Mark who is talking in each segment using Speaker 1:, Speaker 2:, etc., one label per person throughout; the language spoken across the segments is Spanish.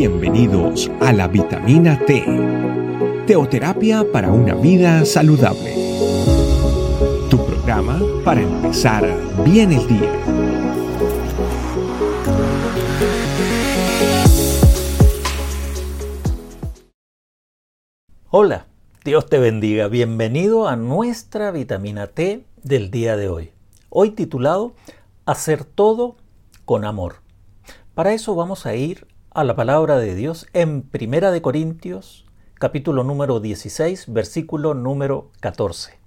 Speaker 1: Bienvenidos a la vitamina T, teoterapia para una vida saludable. Tu programa para empezar bien el día.
Speaker 2: Hola, Dios te bendiga. Bienvenido a nuestra vitamina T del día de hoy. Hoy titulado Hacer todo con amor. Para eso vamos a ir a la palabra de Dios en Primera de Corintios, capítulo número 16, versículo número 14.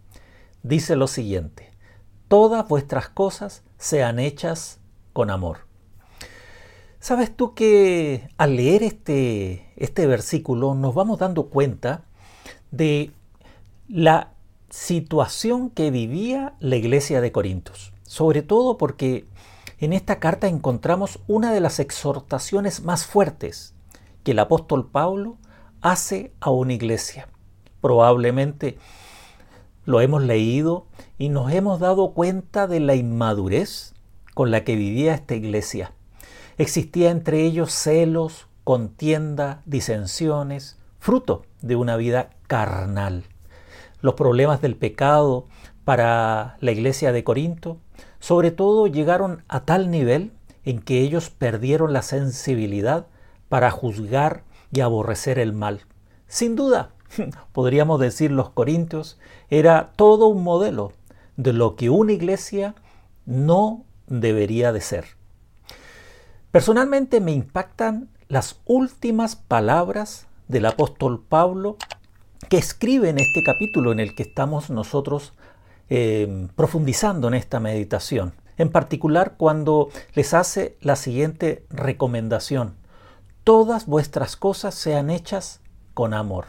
Speaker 2: Dice lo siguiente: Todas vuestras cosas sean hechas con amor. ¿Sabes tú que al leer este, este versículo nos vamos dando cuenta de la situación que vivía la iglesia de Corintios? Sobre todo porque en esta carta encontramos una de las exhortaciones más fuertes que el apóstol Pablo hace a una iglesia. Probablemente lo hemos leído y nos hemos dado cuenta de la inmadurez con la que vivía esta iglesia. Existía entre ellos celos, contienda, disensiones, fruto de una vida carnal. Los problemas del pecado para la iglesia de Corinto sobre todo llegaron a tal nivel en que ellos perdieron la sensibilidad para juzgar y aborrecer el mal. Sin duda, podríamos decir los corintios, era todo un modelo de lo que una iglesia no debería de ser. Personalmente me impactan las últimas palabras del apóstol Pablo que escribe en este capítulo en el que estamos nosotros eh, profundizando en esta meditación, en particular cuando les hace la siguiente recomendación. Todas vuestras cosas sean hechas con amor.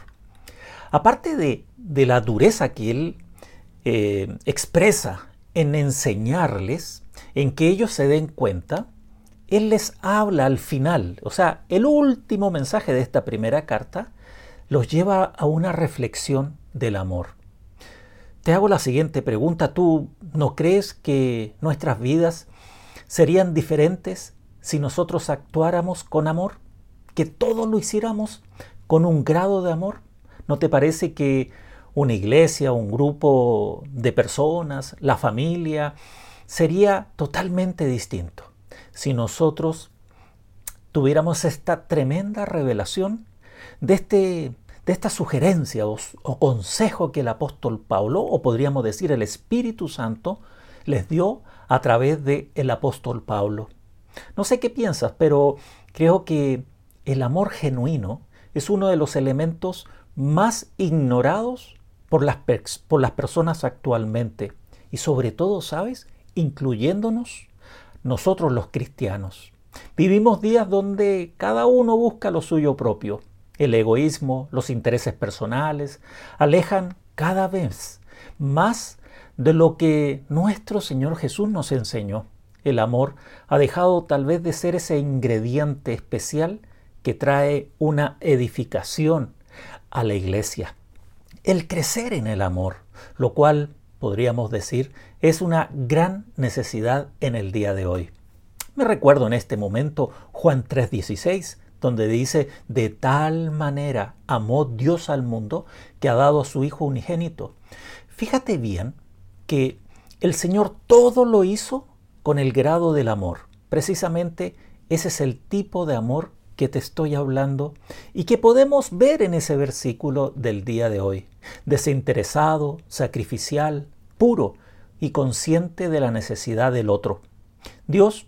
Speaker 2: Aparte de, la dureza que él eh, expresa en enseñarles, en que ellos se den cuenta, él les habla al final, o sea, el último mensaje de esta primera carta, los lleva a una reflexión del amor. Te hago la siguiente pregunta. ¿Tú no crees que nuestras vidas serían diferentes si nosotros actuáramos con amor? ¿Que todo lo hiciéramos con un grado de amor? ¿No te parece que una iglesia, un grupo de personas, la familia, sería totalmente distinto si nosotros tuviéramos esta tremenda revelación de este de esta sugerencia o, consejo que el apóstol Pablo, o podríamos decir el Espíritu Santo, les dio a través del el apóstol Pablo. No sé qué piensas, pero creo que el amor genuino es uno de los elementos más ignorados por las, por las personas actualmente. Y sobre todo, ¿sabes? Incluyéndonos nosotros los cristianos. Vivimos días donde cada uno busca lo suyo propio el egoísmo, los intereses personales, alejan cada vez más de lo que nuestro Señor Jesús nos enseñó. El amor ha dejado tal vez de ser ese ingrediente especial que trae una edificación a la iglesia. El crecer en el amor, lo cual podríamos decir es una gran necesidad en el día de hoy. Me recuerdo en este momento Juan 3:16, donde dice, de tal manera amó Dios al mundo que ha dado a su Hijo unigénito. Fíjate bien que el Señor todo lo hizo con el grado del amor. Precisamente ese es el tipo de amor que te estoy hablando y que podemos ver en ese versículo del día de hoy. Desinteresado, sacrificial, puro y consciente de la necesidad del otro. Dios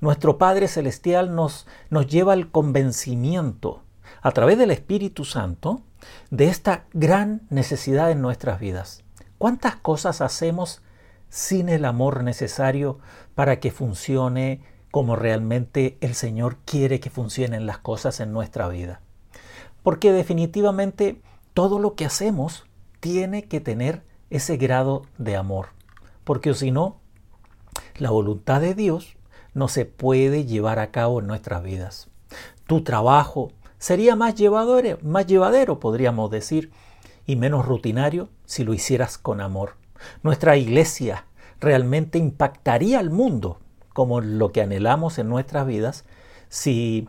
Speaker 2: nuestro Padre Celestial nos, nos lleva al convencimiento a través del Espíritu Santo de esta gran necesidad en nuestras vidas. ¿Cuántas cosas hacemos sin el amor necesario para que funcione como realmente el Señor quiere que funcionen las cosas en nuestra vida? Porque definitivamente todo lo que hacemos tiene que tener ese grado de amor. Porque si no, la voluntad de Dios no se puede llevar a cabo en nuestras vidas. Tu trabajo sería más llevadero, más llevadero, podríamos decir, y menos rutinario si lo hicieras con amor. Nuestra iglesia realmente impactaría al mundo como lo que anhelamos en nuestras vidas si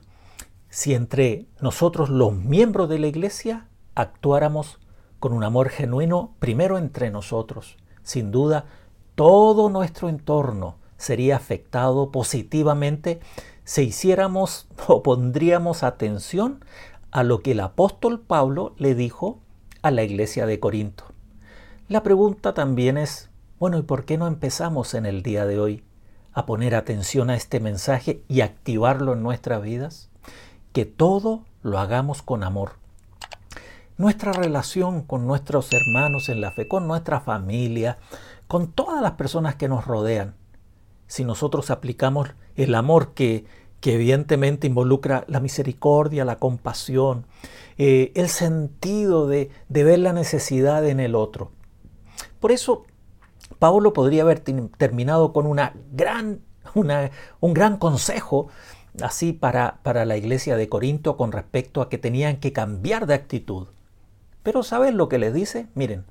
Speaker 2: si entre nosotros los miembros de la iglesia actuáramos con un amor genuino primero entre nosotros. Sin duda, todo nuestro entorno sería afectado positivamente si hiciéramos o pondríamos atención a lo que el apóstol Pablo le dijo a la iglesia de Corinto. La pregunta también es, bueno, ¿y por qué no empezamos en el día de hoy a poner atención a este mensaje y activarlo en nuestras vidas? Que todo lo hagamos con amor. Nuestra relación con nuestros hermanos en la fe, con nuestra familia, con todas las personas que nos rodean, si nosotros aplicamos el amor que, que evidentemente involucra la misericordia, la compasión, eh, el sentido de, de ver la necesidad en el otro. Por eso Pablo podría haber terminado con una gran, un gran consejo así para, para la iglesia de Corinto con respecto a que tenían que cambiar de actitud. Pero ¿saben lo que les dice? Miren,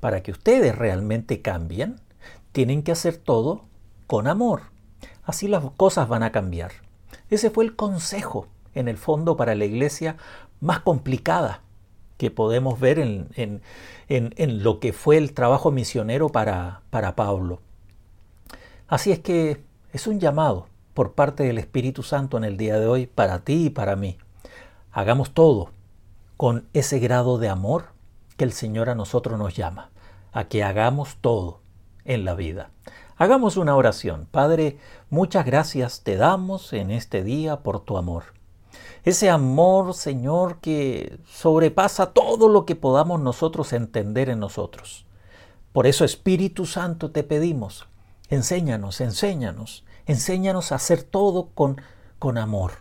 Speaker 2: para que ustedes realmente cambien, tienen que hacer todo con amor. Así las cosas van a cambiar. Ese fue el consejo, en el fondo, para la iglesia más complicada que podemos ver en, en, lo que fue el trabajo misionero para, para Pablo. Así es que es un llamado por parte del Espíritu Santo en el día de hoy para ti y para mí. Hagamos todo con ese grado de amor que el Señor a nosotros nos llama, a que hagamos todo en la vida. Hagamos una oración. Padre, muchas gracias te damos en este día por tu amor. Ese amor, Señor, que sobrepasa todo lo que podamos nosotros entender en nosotros. Por eso, Espíritu Santo, te pedimos, enséñanos, enséñanos, enséñanos a hacer todo con, con amor.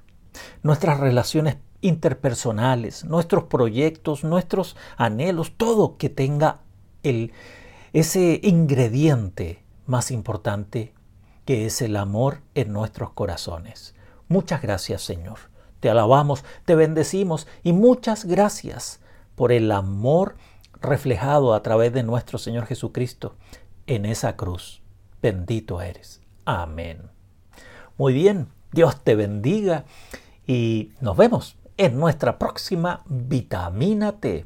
Speaker 2: Nuestras relaciones interpersonales, nuestros proyectos, nuestros anhelos, todo que tenga el, ese ingrediente más importante que es el amor en nuestros corazones. Muchas gracias, Señor. Te alabamos, te bendecimos y muchas gracias por el amor reflejado a través de nuestro Señor Jesucristo en esa cruz. Bendito eres. Amén. Muy bien, Dios te bendiga y nos vemos en nuestra próxima vitamina T.